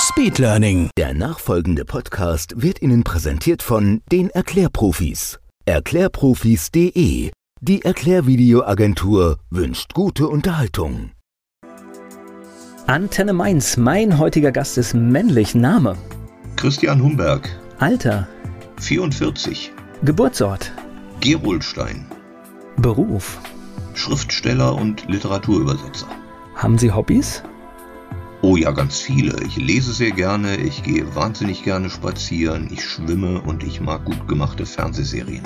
Speedlearning. Der nachfolgende Podcast wird Ihnen präsentiert von den Erklärprofis. Erklärprofis.de. Die Erklärvideoagentur wünscht gute Unterhaltung. Antenne Mainz. Mein heutiger Gast ist männlich. Name. Christian Humberg, Alter. 44, Geburtsort. Gerolstein, Beruf. Schriftsteller und Literaturübersetzer. Haben Sie Hobbys? Oh ja, ganz viele. Ich lese sehr gerne, ich gehe wahnsinnig gerne spazieren, ich schwimme und ich mag gut gemachte Fernsehserien.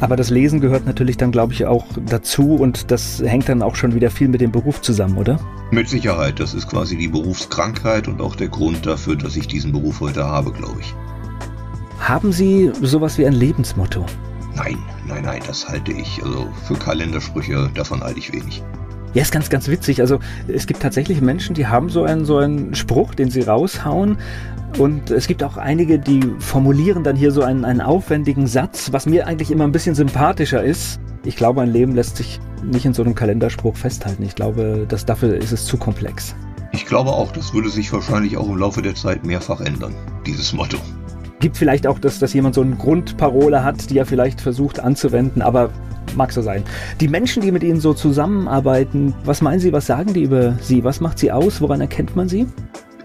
Aber das Lesen gehört natürlich dann, glaube ich, auch dazu und das hängt dann auch schon wieder viel mit dem Beruf zusammen, oder? Mit Sicherheit, das ist quasi die Berufskrankheit und auch der Grund dafür, dass ich diesen Beruf heute habe, glaube ich. Haben Sie sowas wie ein Lebensmotto? Nein, nein, nein, das halte ich. Also für Kalendersprüche, davon halte ich wenig. Ja, ist ganz, ganz witzig. Also es gibt tatsächlich Menschen, die haben so einen, so einen Spruch, den sie raushauen. Und es gibt auch einige, die formulieren dann hier so einen, einen aufwendigen Satz, was mir eigentlich immer ein bisschen sympathischer ist. Ich glaube, ein Leben lässt sich nicht in so einem Kalenderspruch festhalten. Ich glaube, dass dafür ist es zu komplex. Ich glaube auch, das würde sich wahrscheinlich auch im Laufe der Zeit mehrfach ändern, dieses Motto. Gibt vielleicht auch, dass, dass jemand so eine Grundparole hat, die er vielleicht versucht anzuwenden, aber mag so sein. Die Menschen, die mit Ihnen so zusammenarbeiten, was meinen Sie, was sagen die über Sie? Was macht Sie aus? Woran erkennt man Sie?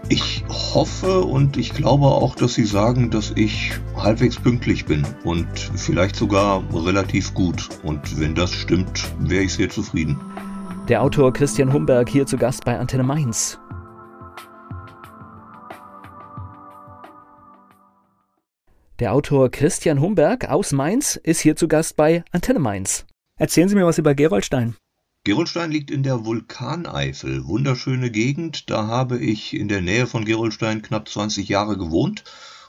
Ich hoffe und ich glaube auch, dass Sie sagen, dass ich halbwegs pünktlich bin und vielleicht sogar relativ gut. Und wenn das stimmt, wäre ich sehr zufrieden. Der Autor Christian Humberg hier zu Gast bei Antenne Mainz. Der Autor Christian Humberg aus Mainz ist hier zu Gast bei Antenne Mainz. Erzählen Sie mir was über Gerolstein. Gerolstein liegt in der Vulkaneifel. Wunderschöne Gegend. Da habe ich in der Nähe von Gerolstein knapp 20 Jahre gewohnt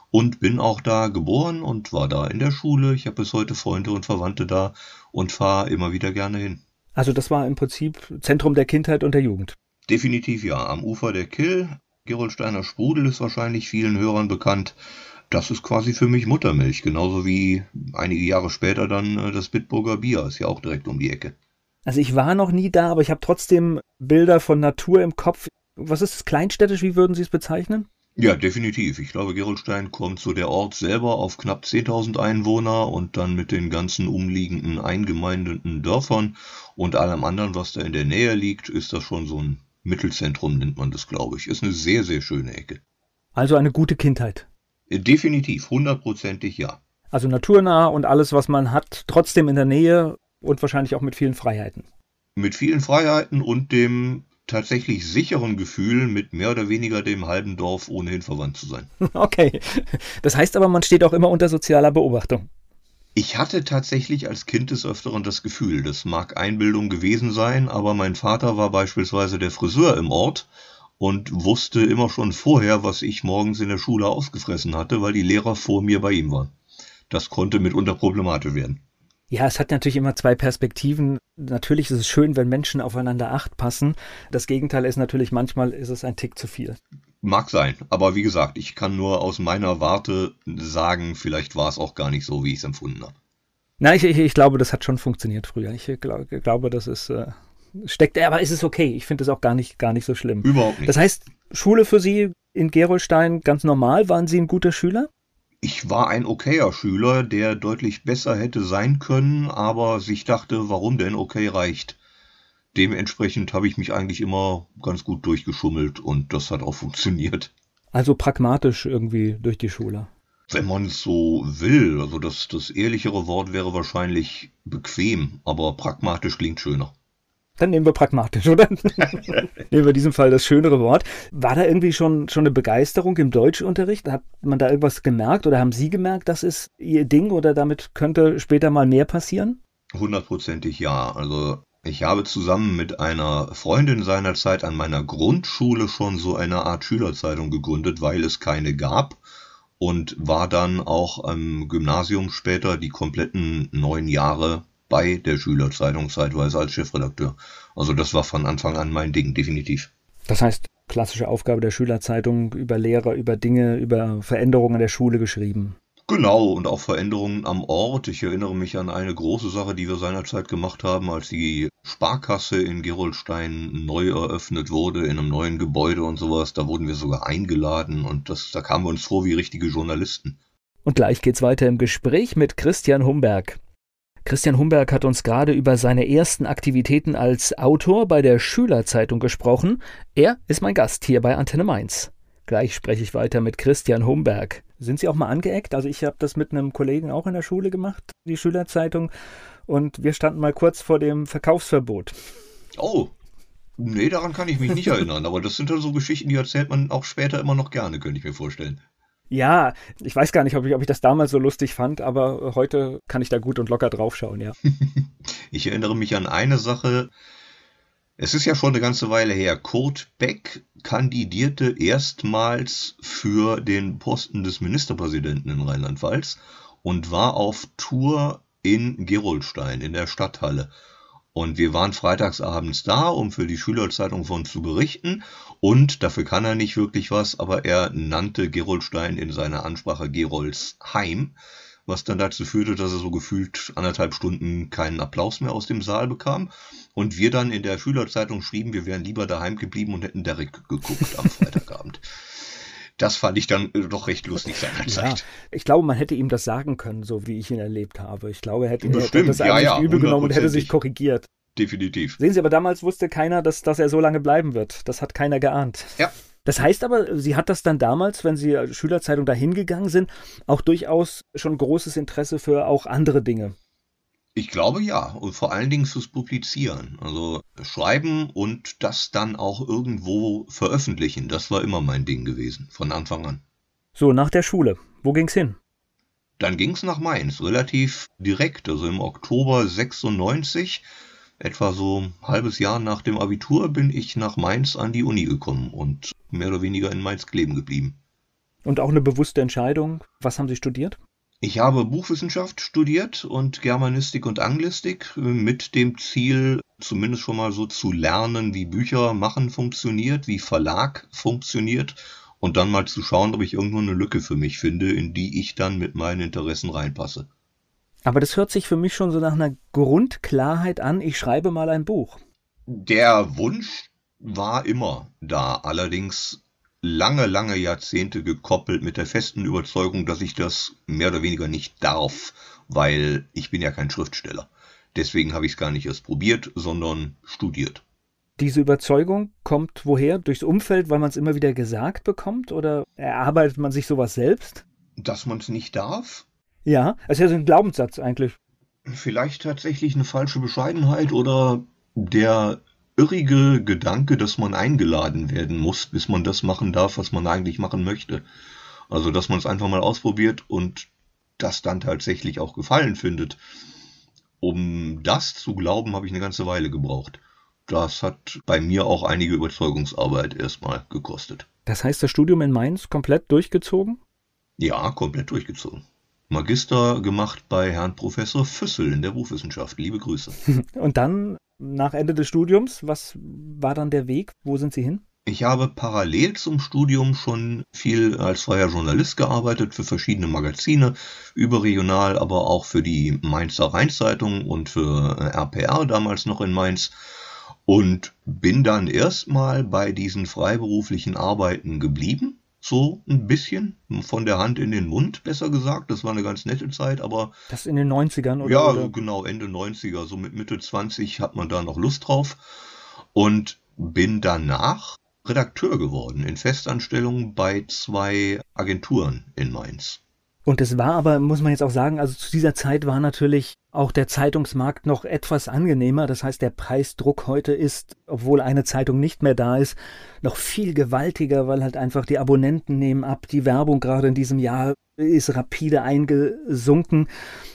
und bin auch da geboren und war da in der Schule. Ich habe bis heute Freunde und Verwandte da und fahre immer wieder gerne hin. Also das war im Prinzip Zentrum der Kindheit und der Jugend. Definitiv ja. Am Ufer der Kill. Gerolsteiner Sprudel ist wahrscheinlich vielen Hörern bekannt. Das ist quasi für mich Muttermilch, genauso wie einige Jahre später dann äh, das Bitburger Bier, ist ja auch direkt um die Ecke. Also ich war noch nie da, aber ich habe trotzdem Bilder von Natur im Kopf. Was ist es kleinstädtisch? Wie würden Sie es bezeichnen? Ja, definitiv. Ich glaube, Gerolstein kommt so der Ort selber auf knapp 10.000 Einwohner und dann mit den ganzen umliegenden eingemeindeten Dörfern und allem anderen, was da in der Nähe liegt, ist das schon so ein Mittelzentrum, nennt man das, glaube ich. Ist eine sehr, sehr schöne Ecke. Also eine gute Kindheit. Definitiv, hundertprozentig ja. Also naturnah und alles, was man hat, trotzdem in der Nähe und wahrscheinlich auch mit vielen Freiheiten. Mit vielen Freiheiten und dem tatsächlich sicheren Gefühl, mit mehr oder weniger dem halben Dorf ohnehin verwandt zu sein. Okay. Das heißt aber, man steht auch immer unter sozialer Beobachtung. Ich hatte tatsächlich als Kind des Öfteren das Gefühl, das mag Einbildung gewesen sein, aber mein Vater war beispielsweise der Friseur im Ort und wusste immer schon vorher, was ich morgens in der Schule ausgefressen hatte, weil die Lehrer vor mir bei ihm waren. Das konnte mitunter problematisch werden. Ja, es hat natürlich immer zwei Perspektiven. Natürlich ist es schön, wenn Menschen aufeinander acht passen. Das Gegenteil ist natürlich, manchmal ist es ein Tick zu viel. Mag sein, aber wie gesagt, ich kann nur aus meiner Warte sagen, vielleicht war es auch gar nicht so, wie ich es empfunden habe. Na, ich, ich, ich glaube, das hat schon funktioniert früher. Ich glaub, glaube, das ist äh, steckt, aber es ist okay. Ich finde es auch gar nicht, gar nicht so schlimm. Überhaupt nicht. Das heißt, Schule für Sie in Gerolstein ganz normal. Waren Sie ein guter Schüler? Ich war ein okayer Schüler, der deutlich besser hätte sein können, aber sich dachte, warum denn okay reicht. Dementsprechend habe ich mich eigentlich immer ganz gut durchgeschummelt und das hat auch funktioniert. Also pragmatisch irgendwie durch die Schule. Wenn man es so will, also das, das ehrlichere Wort wäre wahrscheinlich bequem, aber pragmatisch klingt schöner. Dann nehmen wir pragmatisch, oder? nehmen wir in diesem Fall das schönere Wort. War da irgendwie schon, schon eine Begeisterung im Deutschunterricht? Hat man da irgendwas gemerkt oder haben Sie gemerkt, das ist Ihr Ding oder damit könnte später mal mehr passieren? Hundertprozentig ja. Also Ich habe zusammen mit einer Freundin seinerzeit an meiner Grundschule schon so eine Art Schülerzeitung gegründet, weil es keine gab und war dann auch am Gymnasium später die kompletten neun Jahre bei der Schülerzeitung zeitweise als Chefredakteur. Also das war von Anfang an mein Ding, definitiv. Das heißt, klassische Aufgabe der Schülerzeitung über Lehrer, über Dinge, über Veränderungen der Schule geschrieben. Genau, und auch Veränderungen am Ort. Ich erinnere mich an eine große Sache, die wir seinerzeit gemacht haben, als die Sparkasse in Gerolstein neu eröffnet wurde, in einem neuen Gebäude und sowas. Da wurden wir sogar eingeladen und das, da kamen wir uns vor wie richtige Journalisten. Und gleich geht's weiter im Gespräch mit Christian Humberg. Christian Humberg hat uns gerade über seine ersten Aktivitäten als Autor bei der Schülerzeitung gesprochen. Er ist mein Gast hier bei Antenne Mainz. Gleich spreche ich weiter mit Christian Humberg. Sind Sie auch mal angeeckt? Also ich habe das mit einem Kollegen auch in der Schule gemacht, die Schülerzeitung, und wir standen mal kurz vor dem Verkaufsverbot. Oh, nee, daran kann ich mich nicht erinnern, aber das sind dann so Geschichten, die erzählt man auch später immer noch gerne, könnte ich mir vorstellen. Ja, ich weiß gar nicht, ob ich, ob ich das damals so lustig fand, aber heute kann ich da gut und locker draufschauen, ja. ich erinnere mich an eine Sache, es ist ja schon eine ganze Weile her. Kurt Beck kandidierte erstmals für den Posten des Ministerpräsidenten in Rheinland-Pfalz und war auf Tour in Gerolstein in der Stadthalle. Und wir waren freitagsabends da, um für die Schülerzeitung von zu berichten. Und dafür kann er nicht wirklich was, aber er nannte Gerolstein in seiner Ansprache Gerolsheim was dann dazu führte, dass er so gefühlt anderthalb Stunden keinen Applaus mehr aus dem Saal bekam. Und wir dann in der Schülerzeitung schrieben, wir wären lieber daheim geblieben und hätten Derrick geguckt am Freitagabend. Das fand ich dann äh, doch recht lustig seinerzeit. Ja, ich glaube, man hätte ihm das sagen können, so wie ich ihn erlebt habe. Ich glaube, er hätte, er hätte das eigentlich ja, ja, übel genommen und hätte sich korrigiert. Definitiv. Sehen Sie, aber damals wusste keiner, dass, dass er so lange bleiben wird. Das hat keiner geahnt. Ja, das heißt aber, sie hat das dann damals, wenn sie Schülerzeitung dahin gegangen sind, auch durchaus schon großes Interesse für auch andere Dinge. Ich glaube ja, und vor allen Dingen fürs Publizieren. Also schreiben und das dann auch irgendwo veröffentlichen, das war immer mein Ding gewesen, von Anfang an. So, nach der Schule, wo ging's hin? Dann ging's nach Mainz, relativ direkt, also im Oktober 96 etwa so ein halbes Jahr nach dem Abitur bin ich nach Mainz an die Uni gekommen und mehr oder weniger in Mainz kleben geblieben. Und auch eine bewusste Entscheidung. Was haben Sie studiert? Ich habe Buchwissenschaft studiert und Germanistik und Anglistik mit dem Ziel, zumindest schon mal so zu lernen, wie Bücher machen funktioniert, wie Verlag funktioniert und dann mal zu schauen, ob ich irgendwo eine Lücke für mich finde, in die ich dann mit meinen Interessen reinpasse. Aber das hört sich für mich schon so nach einer Grundklarheit an, ich schreibe mal ein Buch. Der Wunsch war immer da, allerdings lange, lange Jahrzehnte gekoppelt mit der festen Überzeugung, dass ich das mehr oder weniger nicht darf, weil ich bin ja kein Schriftsteller. Deswegen habe ich es gar nicht erst probiert, sondern studiert. Diese Überzeugung kommt woher? Durchs Umfeld, weil man es immer wieder gesagt bekommt? Oder erarbeitet man sich sowas selbst? Dass man es nicht darf? Ja, es ist ja so ein Glaubenssatz eigentlich. Vielleicht tatsächlich eine falsche Bescheidenheit oder der irrige Gedanke, dass man eingeladen werden muss, bis man das machen darf, was man eigentlich machen möchte. Also, dass man es einfach mal ausprobiert und das dann tatsächlich auch gefallen findet. Um das zu glauben, habe ich eine ganze Weile gebraucht. Das hat bei mir auch einige Überzeugungsarbeit erstmal gekostet. Das heißt, das Studium in Mainz komplett durchgezogen? Ja, komplett durchgezogen. Magister gemacht bei Herrn Professor Füssel in der Buchwissenschaft. Liebe Grüße. Und dann, nach Ende des Studiums, was war dann der Weg? Wo sind Sie hin? Ich habe parallel zum Studium schon viel als freier Journalist gearbeitet für verschiedene Magazine, überregional, aber auch für die Mainzer Rheinzeitung und für RPR damals noch in Mainz und bin dann erstmal bei diesen freiberuflichen Arbeiten geblieben so ein bisschen von der Hand in den Mund, besser gesagt. Das war eine ganz nette Zeit, aber. Das in den 90ern, oder? Ja, oder? genau, Ende 90er. So mit Mitte 20 hat man da noch Lust drauf. Und bin danach Redakteur geworden in Festanstellung bei zwei Agenturen in Mainz. Und es war aber, muss man jetzt auch sagen, also zu dieser Zeit war natürlich auch der Zeitungsmarkt noch etwas angenehmer. Das heißt, der Preisdruck heute ist, obwohl eine Zeitung nicht mehr da ist, noch viel gewaltiger, weil halt einfach die Abonnenten nehmen ab. Die Werbung gerade in diesem Jahr ist rapide eingesunken.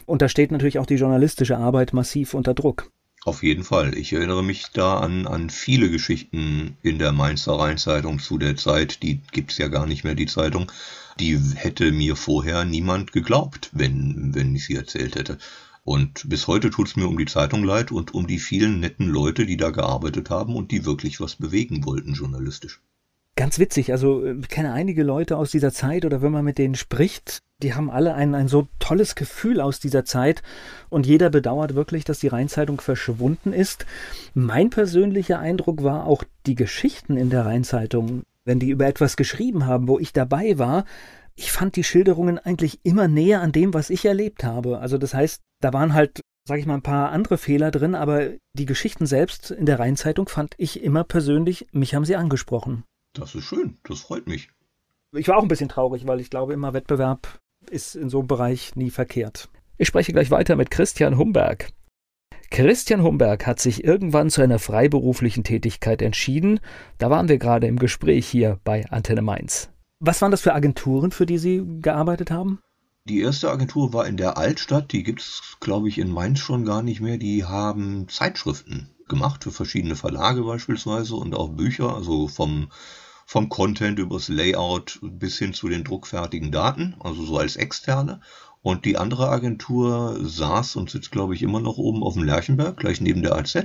Und da steht natürlich auch die journalistische Arbeit massiv unter Druck. Auf jeden Fall. Ich erinnere mich da an, an viele Geschichten in der Mainzer Rheinzeitung zu der Zeit. Die gibt es ja gar nicht mehr, die Zeitung. Die hätte mir vorher niemand geglaubt, wenn, wenn ich sie erzählt hätte. Und bis heute tut es mir um die Zeitung leid und um die vielen netten Leute, die da gearbeitet haben und die wirklich was bewegen wollten journalistisch. Ganz witzig, also ich äh, kenne einige Leute aus dieser Zeit oder wenn man mit denen spricht, die haben alle ein, ein so tolles Gefühl aus dieser Zeit und jeder bedauert wirklich, dass die Rheinzeitung verschwunden ist. Mein persönlicher Eindruck war auch die Geschichten in der Rheinzeitung, wenn die über etwas geschrieben haben, wo ich dabei war, ich fand die Schilderungen eigentlich immer näher an dem, was ich erlebt habe. Also das heißt, da waren halt, sage ich mal, ein paar andere Fehler drin, aber die Geschichten selbst in der Rheinzeitung fand ich immer persönlich, mich haben sie angesprochen. Das ist schön, das freut mich. Ich war auch ein bisschen traurig, weil ich glaube, immer Wettbewerb ist in so einem Bereich nie verkehrt. Ich spreche gleich weiter mit Christian Humberg. Christian Humberg hat sich irgendwann zu einer freiberuflichen Tätigkeit entschieden. Da waren wir gerade im Gespräch hier bei Antenne Mainz. Was waren das für Agenturen, für die Sie gearbeitet haben? Die erste Agentur war in der Altstadt, die gibt es, glaube ich, in Mainz schon gar nicht mehr. Die haben Zeitschriften gemacht für verschiedene Verlage beispielsweise und auch Bücher, also vom, vom Content übers Layout bis hin zu den druckfertigen Daten, also so als externe. Und die andere Agentur saß und sitzt, glaube ich, immer noch oben auf dem Lerchenberg, gleich neben der AZ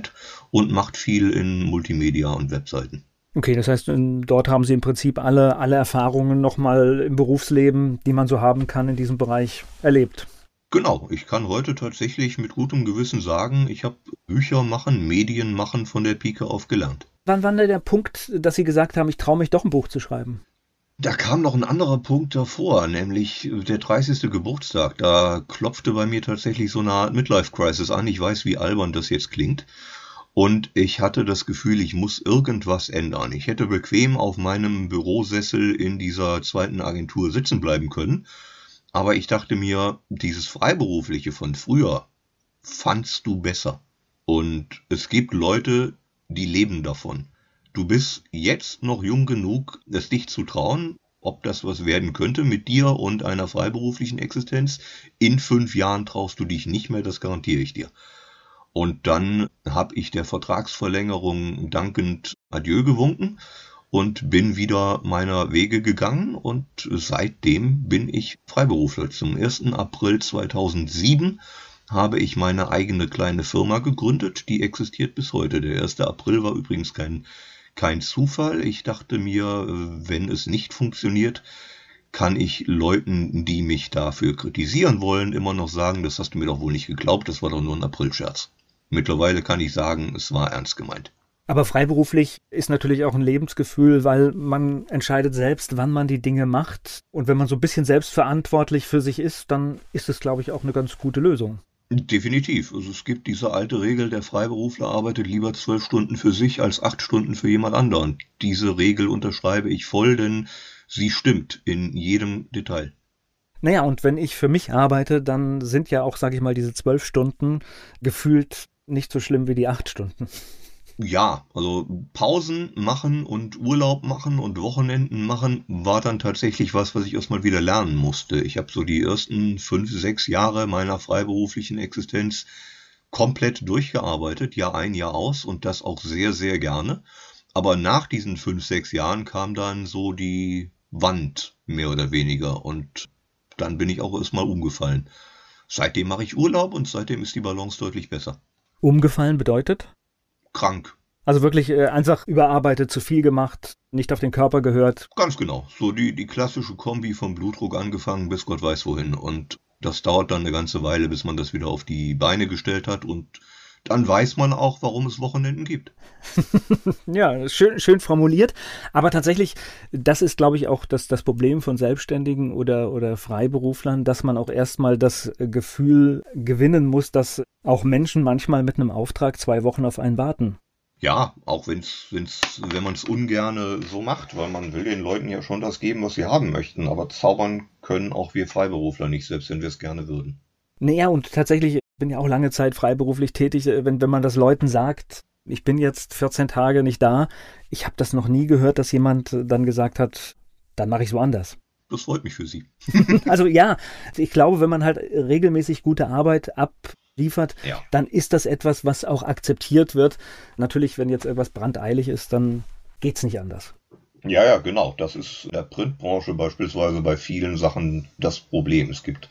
und macht viel in Multimedia und Webseiten. Okay, das heißt, dort haben Sie im Prinzip alle, alle Erfahrungen nochmal im Berufsleben, die man so haben kann in diesem Bereich, erlebt. Genau, ich kann heute tatsächlich mit gutem Gewissen sagen, ich habe Bücher machen, Medien machen von der Pike auf gelernt. Wann war denn der Punkt, dass Sie gesagt haben, ich traue mich doch ein Buch zu schreiben? Da kam noch ein anderer Punkt davor, nämlich der 30. Geburtstag. Da klopfte bei mir tatsächlich so eine Art Midlife-Crisis an. Ich weiß, wie albern das jetzt klingt. Und ich hatte das Gefühl, ich muss irgendwas ändern. Ich hätte bequem auf meinem Bürosessel in dieser zweiten Agentur sitzen bleiben können. Aber ich dachte mir, dieses Freiberufliche von früher fandst du besser. Und es gibt Leute, die leben davon. Du bist jetzt noch jung genug, es dich zu trauen, ob das was werden könnte mit dir und einer freiberuflichen Existenz. In fünf Jahren traust du dich nicht mehr, das garantiere ich dir. Und dann habe ich der Vertragsverlängerung dankend Adieu gewunken und bin wieder meiner Wege gegangen und seitdem bin ich Freiberufler. Zum 1. April 2007 habe ich meine eigene kleine Firma gegründet, die existiert bis heute. Der 1. April war übrigens kein, kein Zufall. Ich dachte mir, wenn es nicht funktioniert, kann ich Leuten, die mich dafür kritisieren wollen, immer noch sagen, das hast du mir doch wohl nicht geglaubt, das war doch nur ein Aprilscherz. Mittlerweile kann ich sagen, es war ernst gemeint. Aber freiberuflich ist natürlich auch ein Lebensgefühl, weil man entscheidet selbst, wann man die Dinge macht. Und wenn man so ein bisschen selbstverantwortlich für sich ist, dann ist es, glaube ich, auch eine ganz gute Lösung. Definitiv. Also es gibt diese alte Regel, der Freiberufler arbeitet lieber zwölf Stunden für sich als acht Stunden für jemand anderen. Diese Regel unterschreibe ich voll, denn sie stimmt in jedem Detail. Naja, und wenn ich für mich arbeite, dann sind ja auch, sage ich mal, diese zwölf Stunden gefühlt nicht so schlimm wie die acht Stunden. Ja, also Pausen machen und Urlaub machen und Wochenenden machen war dann tatsächlich was, was ich erstmal wieder lernen musste. Ich habe so die ersten fünf, sechs Jahre meiner freiberuflichen Existenz komplett durchgearbeitet, Jahr ein, Jahr aus und das auch sehr, sehr gerne. Aber nach diesen fünf, sechs Jahren kam dann so die Wand, mehr oder weniger. Und dann bin ich auch erstmal umgefallen. Seitdem mache ich Urlaub und seitdem ist die Balance deutlich besser. Umgefallen bedeutet? Krank. Also wirklich äh, einfach überarbeitet, zu viel gemacht, nicht auf den Körper gehört. Ganz genau. So die, die klassische Kombi vom Blutdruck angefangen bis Gott weiß wohin. Und das dauert dann eine ganze Weile, bis man das wieder auf die Beine gestellt hat und dann weiß man auch, warum es Wochenenden gibt. ja, schön, schön formuliert. Aber tatsächlich, das ist, glaube ich, auch das, das Problem von Selbstständigen oder, oder Freiberuflern, dass man auch erstmal das Gefühl gewinnen muss, dass auch Menschen manchmal mit einem Auftrag zwei Wochen auf einen warten. Ja, auch wenn's, wenn's, wenn man es ungerne so macht, weil man will den Leuten ja schon das geben, was sie haben möchten. Aber zaubern können auch wir Freiberufler nicht, selbst wenn wir es gerne würden. Naja, und tatsächlich bin ja auch lange Zeit freiberuflich tätig, äh, wenn, wenn man das Leuten sagt, ich bin jetzt 14 Tage nicht da. Ich habe das noch nie gehört, dass jemand äh, dann gesagt hat, dann mache ich es woanders. Das freut mich für Sie. also ja, ich glaube, wenn man halt regelmäßig gute Arbeit liefert, ja. dann ist das etwas, was auch akzeptiert wird. Natürlich, wenn jetzt irgendwas brandeilig ist, dann geht es nicht anders. Ja, ja, genau. Das ist in der Printbranche beispielsweise bei vielen Sachen das Problem. Es gibt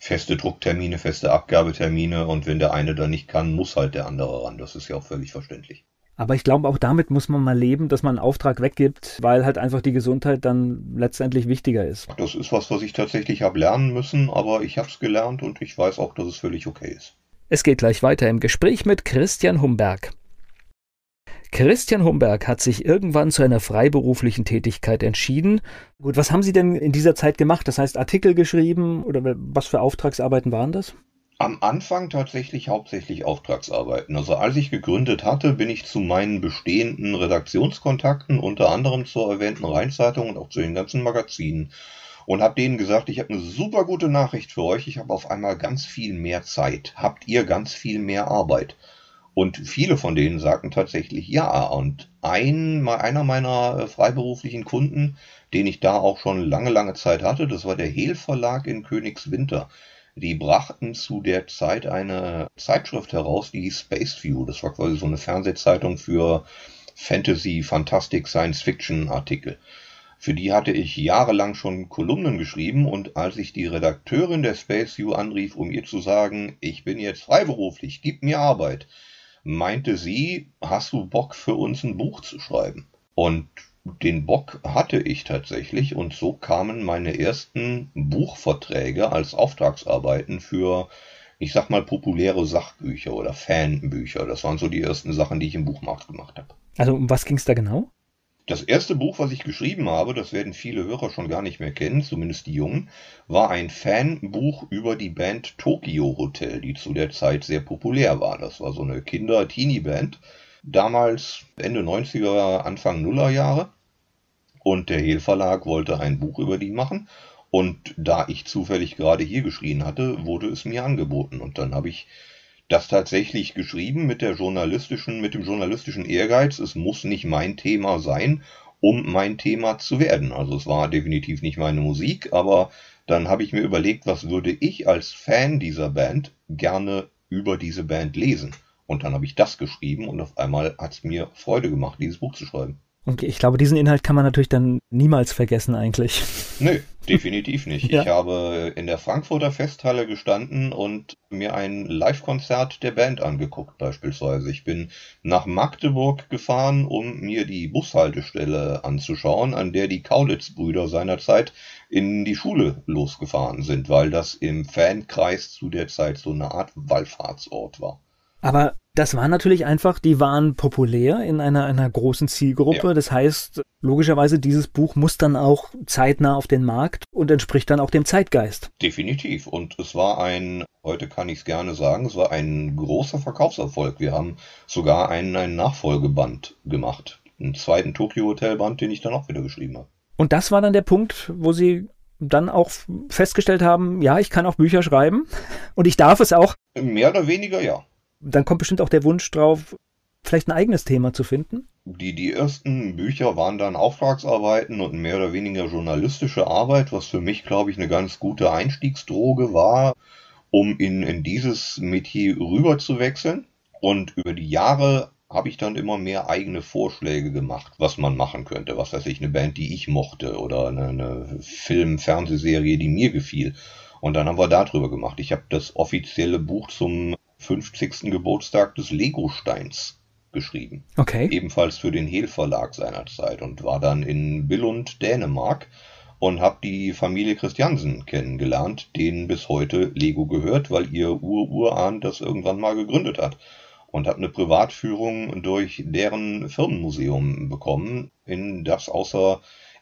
feste Drucktermine, feste Abgabetermine und wenn der eine da nicht kann, muss halt der andere ran. Das ist ja auch völlig verständlich. Aber ich glaube, auch damit muss man mal leben, dass man einen Auftrag weggibt, weil halt einfach die Gesundheit dann letztendlich wichtiger ist. Das ist was, was ich tatsächlich habe lernen müssen, aber ich habe es gelernt und ich weiß auch, dass es völlig okay ist. Es geht gleich weiter im Gespräch mit Christian Humberg. Christian Humberg hat sich irgendwann zu einer freiberuflichen Tätigkeit entschieden. Gut, was haben Sie denn in dieser Zeit gemacht? Das heißt, Artikel geschrieben oder was für Auftragsarbeiten waren das? Am Anfang tatsächlich hauptsächlich Auftragsarbeiten. Also als ich gegründet hatte, bin ich zu meinen bestehenden Redaktionskontakten, unter anderem zur erwähnten Rheinzeitung und auch zu den ganzen Magazinen, und habe denen gesagt, ich habe eine super gute Nachricht für euch. Ich habe auf einmal ganz viel mehr Zeit. Habt ihr ganz viel mehr Arbeit? Und viele von denen sagten tatsächlich ja. Und ein, einer meiner äh, freiberuflichen Kunden, den ich da auch schon lange, lange Zeit hatte, das war der Hehl Verlag in Königswinter. Die brachten zu der Zeit eine Zeitschrift heraus, die Space View. Das war quasi so eine Fernsehzeitung für Fantasy, Fantastik, Science-Fiction-Artikel. Für die hatte ich jahrelang schon Kolumnen geschrieben und als ich die Redakteurin der Space View anrief, um ihr zu sagen, ich bin jetzt freiberuflich, gib mir Arbeit, meinte sie, hast du Bock für uns ein Buch zu schreiben? Und den Bock hatte ich tatsächlich und so kamen meine ersten Buchverträge als Auftragsarbeiten für, ich sag mal, populäre Sachbücher oder Fanbücher. Das waren so die ersten Sachen, die ich im Buchmarkt gemacht habe. Also um was ging es da genau? Das erste Buch, was ich geschrieben habe, das werden viele Hörer schon gar nicht mehr kennen, zumindest die Jungen, war ein Fanbuch über die Band Tokyo Hotel, die zu der Zeit sehr populär war. Das war so eine Kinder-Teenie-Band damals Ende 90er, Anfang Nuller Jahre. Und der Hehl Verlag wollte ein Buch über die machen. Und da ich zufällig gerade hier geschrien hatte, wurde es mir angeboten. Und dann habe ich das tatsächlich geschrieben mit der journalistischen, mit dem journalistischen Ehrgeiz. Es muss nicht mein Thema sein, um mein Thema zu werden. Also es war definitiv nicht meine Musik, aber dann habe ich mir überlegt, was würde ich als Fan dieser Band gerne über diese Band lesen. Und dann habe ich das geschrieben und auf einmal hat es mir Freude gemacht, dieses Buch zu schreiben. Und ich glaube, diesen Inhalt kann man natürlich dann niemals vergessen eigentlich. Nö, definitiv nicht. ja. Ich habe in der Frankfurter Festhalle gestanden und mir ein Live-Konzert der Band angeguckt beispielsweise. Ich bin nach Magdeburg gefahren, um mir die Bushaltestelle anzuschauen, an der die Kaulitz-Brüder seinerzeit in die Schule losgefahren sind, weil das im Fankreis zu der Zeit so eine Art Wallfahrtsort war. Aber das war natürlich einfach, die waren populär in einer, einer großen Zielgruppe. Ja. Das heißt, logischerweise, dieses Buch muss dann auch zeitnah auf den Markt und entspricht dann auch dem Zeitgeist. Definitiv. Und es war ein, heute kann ich es gerne sagen, es war ein großer Verkaufserfolg. Wir haben sogar einen, einen Nachfolgeband gemacht. Einen zweiten Tokyo Hotel Band, den ich dann auch wieder geschrieben habe. Und das war dann der Punkt, wo Sie dann auch festgestellt haben, ja, ich kann auch Bücher schreiben und ich darf es auch. Mehr oder weniger, ja dann kommt bestimmt auch der Wunsch drauf, vielleicht ein eigenes Thema zu finden. Die, die ersten Bücher waren dann Auftragsarbeiten und mehr oder weniger journalistische Arbeit, was für mich, glaube ich, eine ganz gute Einstiegsdroge war, um in, in dieses Metier rüber zu wechseln. Und über die Jahre habe ich dann immer mehr eigene Vorschläge gemacht, was man machen könnte. Was weiß ich, eine Band, die ich mochte oder eine, eine Film-, Fernsehserie, die mir gefiel. Und dann haben wir darüber gemacht. Ich habe das offizielle Buch zum 50. Geburtstag des Lego-Steins geschrieben. Okay. Ebenfalls für den Hehl Verlag seinerzeit und war dann in Billund, Dänemark und habe die Familie Christiansen kennengelernt, denen bis heute Lego gehört, weil ihr Ur-Urahn das irgendwann mal gegründet hat. Und habe eine Privatführung durch deren Firmenmuseum bekommen, in das außer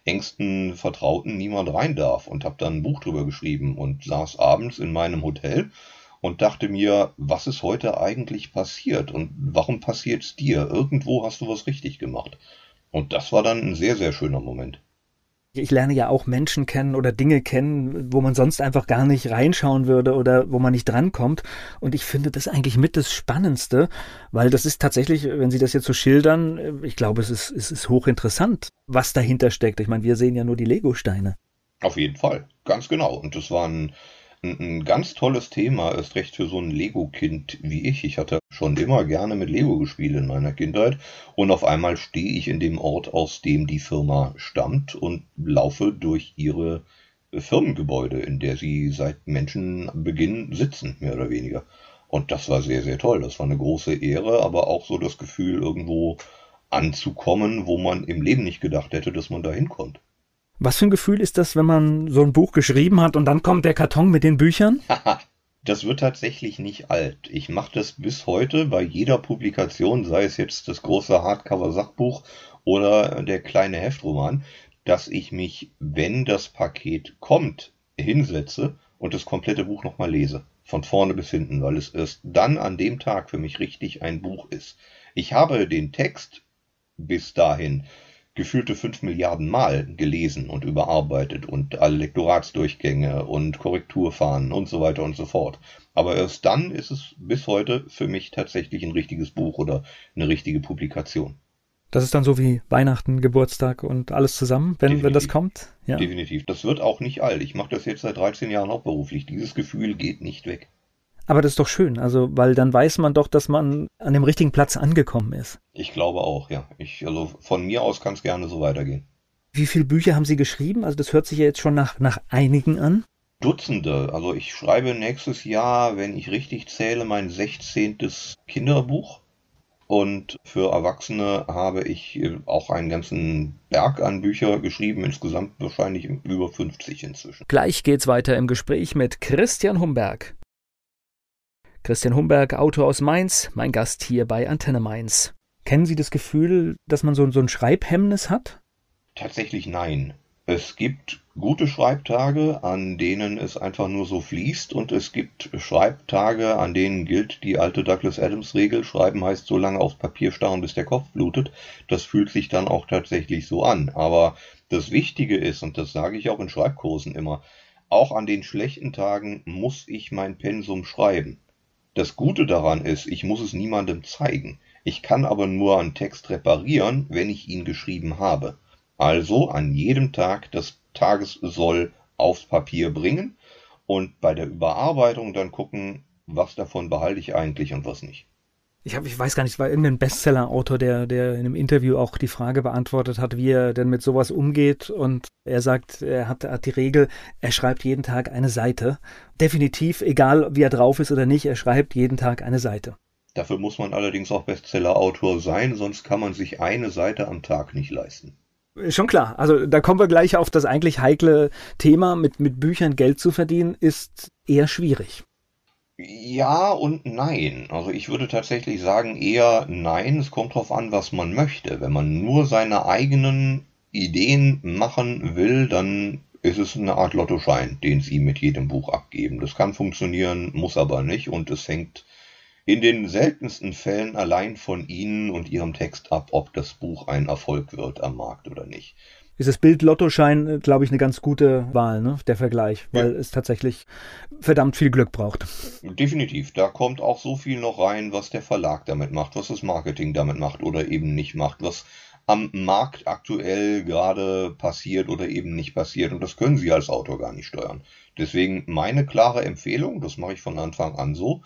engsten Vertrauten niemand rein darf. Und habe dann ein Buch drüber geschrieben und saß abends in meinem Hotel und dachte mir, was ist heute eigentlich passiert und warum passiert es dir? Irgendwo hast du was richtig gemacht. Und das war dann ein sehr, sehr schöner Moment. Ich lerne ja auch Menschen kennen oder Dinge kennen, wo man sonst einfach gar nicht reinschauen würde oder wo man nicht drankommt. Und ich finde das eigentlich mit das Spannendste, weil das ist tatsächlich, wenn Sie das jetzt so schildern, ich glaube, es ist, es ist hochinteressant, was dahinter steckt. Ich meine, wir sehen ja nur die Lego-Steine. Auf jeden Fall, ganz genau. Und das waren Ein, ganz tolles Thema ist recht für so ein Lego-Kind wie ich. Ich hatte schon immer gerne mit Lego gespielt in meiner Kindheit und auf einmal stehe ich in dem Ort, aus dem die Firma stammt und laufe durch ihre Firmengebäude, in der sie seit Menschenbeginn sitzen, mehr oder weniger. Und das war sehr, sehr toll. Das war eine große Ehre, aber auch so das Gefühl, irgendwo anzukommen, wo man im Leben nicht gedacht hätte, dass man da hinkommt. Was für ein Gefühl ist das, wenn man so ein Buch geschrieben hat und dann kommt der Karton mit den Büchern? das wird tatsächlich nicht alt. Ich mache das bis heute bei jeder Publikation, sei es jetzt das große Hardcover-Sachbuch oder der kleine Heftroman, dass ich mich, wenn das Paket kommt, hinsetze und das komplette Buch nochmal lese. Von vorne bis hinten, weil es erst dann an dem Tag für mich richtig ein Buch ist. Ich habe den Text bis dahin gefühlte fünf Milliarden Mal gelesen und überarbeitet und alle Lektoratsdurchgänge und Korrekturfahnen und so weiter und so fort. Aber erst dann ist es bis heute für mich tatsächlich ein richtiges Buch oder eine richtige Publikation. Das ist dann so wie Weihnachten, Geburtstag und alles zusammen, wenn, wenn das kommt? Ja. Definitiv. Das wird auch nicht alt. Ich mache das jetzt seit 13 Jahren hauptberuflich. Dieses Gefühl geht nicht weg. Aber das ist doch schön, also weil dann weiß man doch, dass man an dem richtigen Platz angekommen ist. Ich glaube auch, ja. Ich, also von mir aus kann es gerne so weitergehen. Wie viele Bücher haben Sie geschrieben? Also das hört sich ja jetzt schon nach, nach einigen an. Dutzende. Also ich schreibe nächstes Jahr, wenn ich richtig zähle, mein 16. Kinderbuch. Und für Erwachsene habe ich auch einen ganzen Berg an Bücher geschrieben, insgesamt wahrscheinlich über 50 inzwischen. Gleich geht's weiter im Gespräch mit Christian Humberg. Christian Humberg, Autor aus Mainz, mein Gast hier bei Antenne Mainz. Kennen Sie das Gefühl, dass man so, so ein Schreibhemmnis hat? Tatsächlich nein. Es gibt gute Schreibtage, an denen es einfach nur so fließt und es gibt Schreibtage, an denen gilt die alte Douglas Adams Regel, schreiben heißt so lange aufs Papier starren, bis der Kopf blutet. Das fühlt sich dann auch tatsächlich so an. Aber das Wichtige ist, und das sage ich auch in Schreibkursen immer, auch an den schlechten Tagen muss ich mein Pensum schreiben. Das Gute daran ist, ich muss es niemandem zeigen. Ich kann aber nur einen Text reparieren, wenn ich ihn geschrieben habe. Also an jedem Tag das Tagessoll aufs Papier bringen und bei der Überarbeitung dann gucken, was davon behalte ich eigentlich und was nicht. Ich, hab, ich weiß gar nicht, es war irgendein Bestseller-Autor, der, der in einem Interview auch die Frage beantwortet hat, wie er denn mit sowas umgeht. Und er sagt, er hat, hat die Regel, er schreibt jeden Tag eine Seite. Definitiv, egal wie er drauf ist oder nicht, er schreibt jeden Tag eine Seite. Dafür muss man allerdings auch Bestseller-Autor sein, sonst kann man sich eine Seite am Tag nicht leisten. Schon klar. Also da kommen wir gleich auf das eigentlich heikle Thema, mit, mit Büchern Geld zu verdienen, ist eher schwierig. Ja und nein. Also ich würde tatsächlich sagen eher nein. Es kommt darauf an, was man möchte. Wenn man nur seine eigenen Ideen machen will, dann ist es eine Art Lottoschein, den sie mit jedem Buch abgeben. Das kann funktionieren, muss aber nicht und es hängt in den seltensten Fällen allein von Ihnen und Ihrem Text ab, ob das Buch ein Erfolg wird am Markt oder nicht ist das Bild Lottoschein, äh, glaube ich, eine ganz gute Wahl, ne? der Vergleich, weil ja. es tatsächlich verdammt viel Glück braucht. Definitiv. Da kommt auch so viel noch rein, was der Verlag damit macht, was das Marketing damit macht oder eben nicht macht, was am Markt aktuell gerade passiert oder eben nicht passiert. Und das können Sie als Autor gar nicht steuern. Deswegen meine klare Empfehlung, das mache ich von Anfang an so,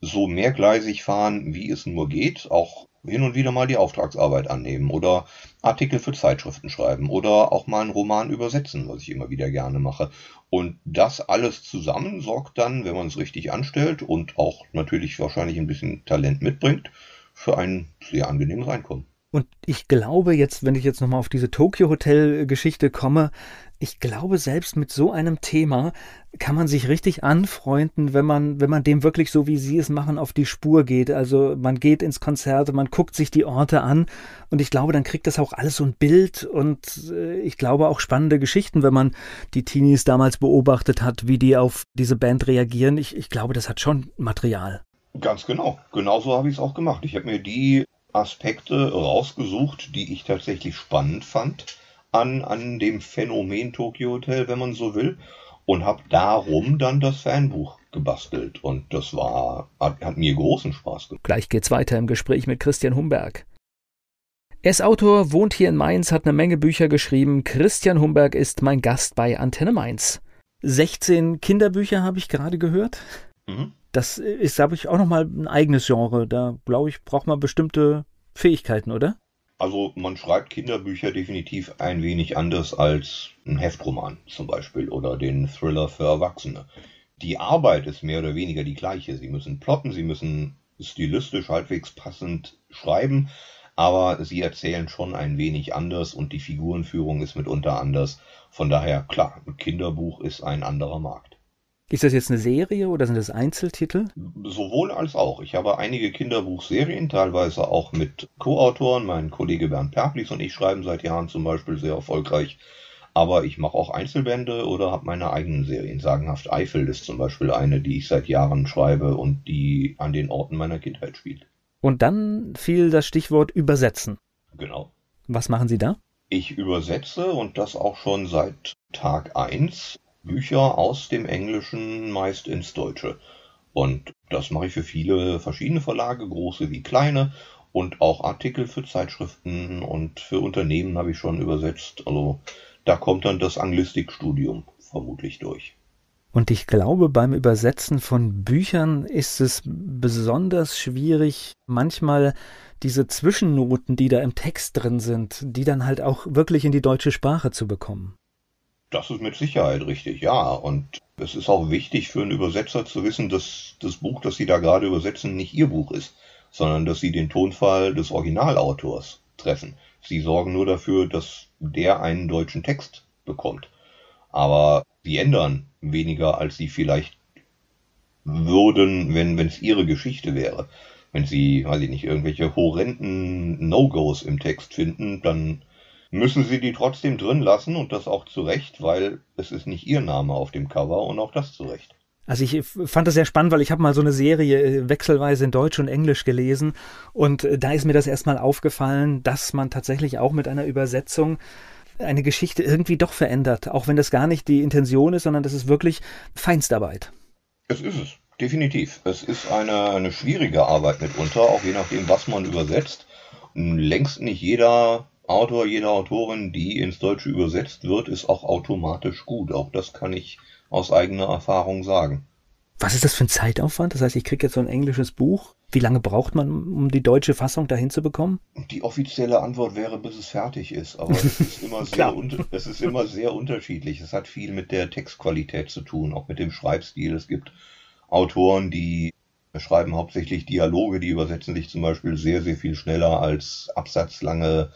so mehrgleisig fahren, wie es nur geht, auch hin und wieder mal die Auftragsarbeit annehmen oder Artikel für Zeitschriften schreiben oder auch mal einen Roman übersetzen, was ich immer wieder gerne mache. Und das alles zusammen sorgt dann, wenn man es richtig anstellt und auch natürlich wahrscheinlich ein bisschen Talent mitbringt, für ein sehr angenehmes Einkommen. Und ich glaube jetzt, wenn ich jetzt nochmal auf diese Tokyo Hotel Geschichte komme, ich glaube, selbst mit so einem Thema kann man sich richtig anfreunden, wenn man, wenn man dem wirklich so, wie Sie es machen, auf die Spur geht. Also man geht ins Konzert, man guckt sich die Orte an und ich glaube, dann kriegt das auch alles so ein Bild und äh, ich glaube auch spannende Geschichten, wenn man die Teenies damals beobachtet hat, wie die auf diese Band reagieren. Ich, ich glaube, das hat schon Material. Ganz genau. Genauso habe ich es auch gemacht. Ich habe mir die Aspekte rausgesucht, die ich tatsächlich spannend fand an, an dem Phänomen Tokyo Hotel, wenn man so will, und habe darum dann das Fanbuch gebastelt. Und das war, hat, hat mir großen Spaß gemacht. Gleich geht's weiter im Gespräch mit Christian Humberg. Er ist Autor, wohnt hier in Mainz, hat eine Menge Bücher geschrieben. Christian Humberg ist mein Gast bei Antenne Mainz. 16 Kinderbücher habe ich gerade gehört. Mhm. Das ist, glaube ich, auch nochmal ein eigenes Genre. Da, glaube ich, braucht man bestimmte Fähigkeiten, oder? Also man schreibt Kinderbücher definitiv ein wenig anders als ein Heftroman zum Beispiel oder den Thriller für Erwachsene. Die Arbeit ist mehr oder weniger die gleiche. Sie müssen plotten, sie müssen stilistisch halbwegs passend schreiben, aber sie erzählen schon ein wenig anders und die Figurenführung ist mitunter anders. Von daher, klar, ein Kinderbuch ist ein anderer Markt. Ist das jetzt eine Serie oder sind das Einzeltitel? Sowohl als auch. Ich habe einige Kinderbuchserien, teilweise auch mit Co-Autoren. Mein Kollege Bernd Perplis und ich schreiben seit Jahren zum Beispiel sehr erfolgreich. Aber ich mache auch Einzelbände oder habe meine eigenen Serien. Sagenhaft Eifel ist zum Beispiel eine, die ich seit Jahren schreibe und die an den Orten meiner Kindheit spielt. Und dann fiel das Stichwort Übersetzen. Genau. Was machen Sie da? Ich übersetze und das auch schon seit Tag 1 Bücher aus dem Englischen meist ins Deutsche. Und das mache ich für viele verschiedene Verlage, große wie kleine, und auch Artikel für Zeitschriften und für Unternehmen habe ich schon übersetzt. Also da kommt dann das Anglistikstudium vermutlich durch. Und ich glaube, beim Übersetzen von Büchern ist es besonders schwierig, manchmal diese Zwischennoten, die da im Text drin sind, die dann halt auch wirklich in die deutsche Sprache zu bekommen. Das ist mit Sicherheit richtig, ja. Und es ist auch wichtig für einen Übersetzer zu wissen, dass das Buch, das Sie da gerade übersetzen, nicht Ihr Buch ist, sondern dass Sie den Tonfall des Originalautors treffen. Sie sorgen nur dafür, dass der einen deutschen Text bekommt. Aber sie ändern weniger, als sie vielleicht würden, wenn es ihre Geschichte wäre. Wenn sie, weiß ich nicht, irgendwelche horrenden No-Gos im Text finden, dann müssen sie die trotzdem drin lassen und das auch zu Recht, weil es ist nicht ihr Name auf dem Cover und auch das zu Recht. Also ich fand das sehr spannend, weil ich habe mal so eine Serie äh, wechselweise in Deutsch und Englisch gelesen und äh, da ist mir das erstmal aufgefallen, dass man tatsächlich auch mit einer Übersetzung eine Geschichte irgendwie doch verändert, auch wenn das gar nicht die Intention ist, sondern das ist wirklich Feinstarbeit. Es ist es, definitiv. Es ist eine, eine schwierige Arbeit mitunter, auch je nachdem, was man übersetzt. Längst nicht jeder Autor, jede Autorin, die ins Deutsche übersetzt wird, ist auch automatisch gut. Auch das kann ich aus eigener Erfahrung sagen. Was ist das für ein Zeitaufwand? Das heißt, ich kriege jetzt so ein englisches Buch. Wie lange braucht man, um die deutsche Fassung dahin zu bekommen? Die offizielle Antwort wäre, bis es fertig ist. Aber es ist immer sehr, es ist immer sehr unterschiedlich. Es hat viel mit der Textqualität zu tun, auch mit dem Schreibstil. Es gibt Autoren, die schreiben hauptsächlich Dialoge, die übersetzen sich zum Beispiel sehr, sehr viel schneller als absatzlange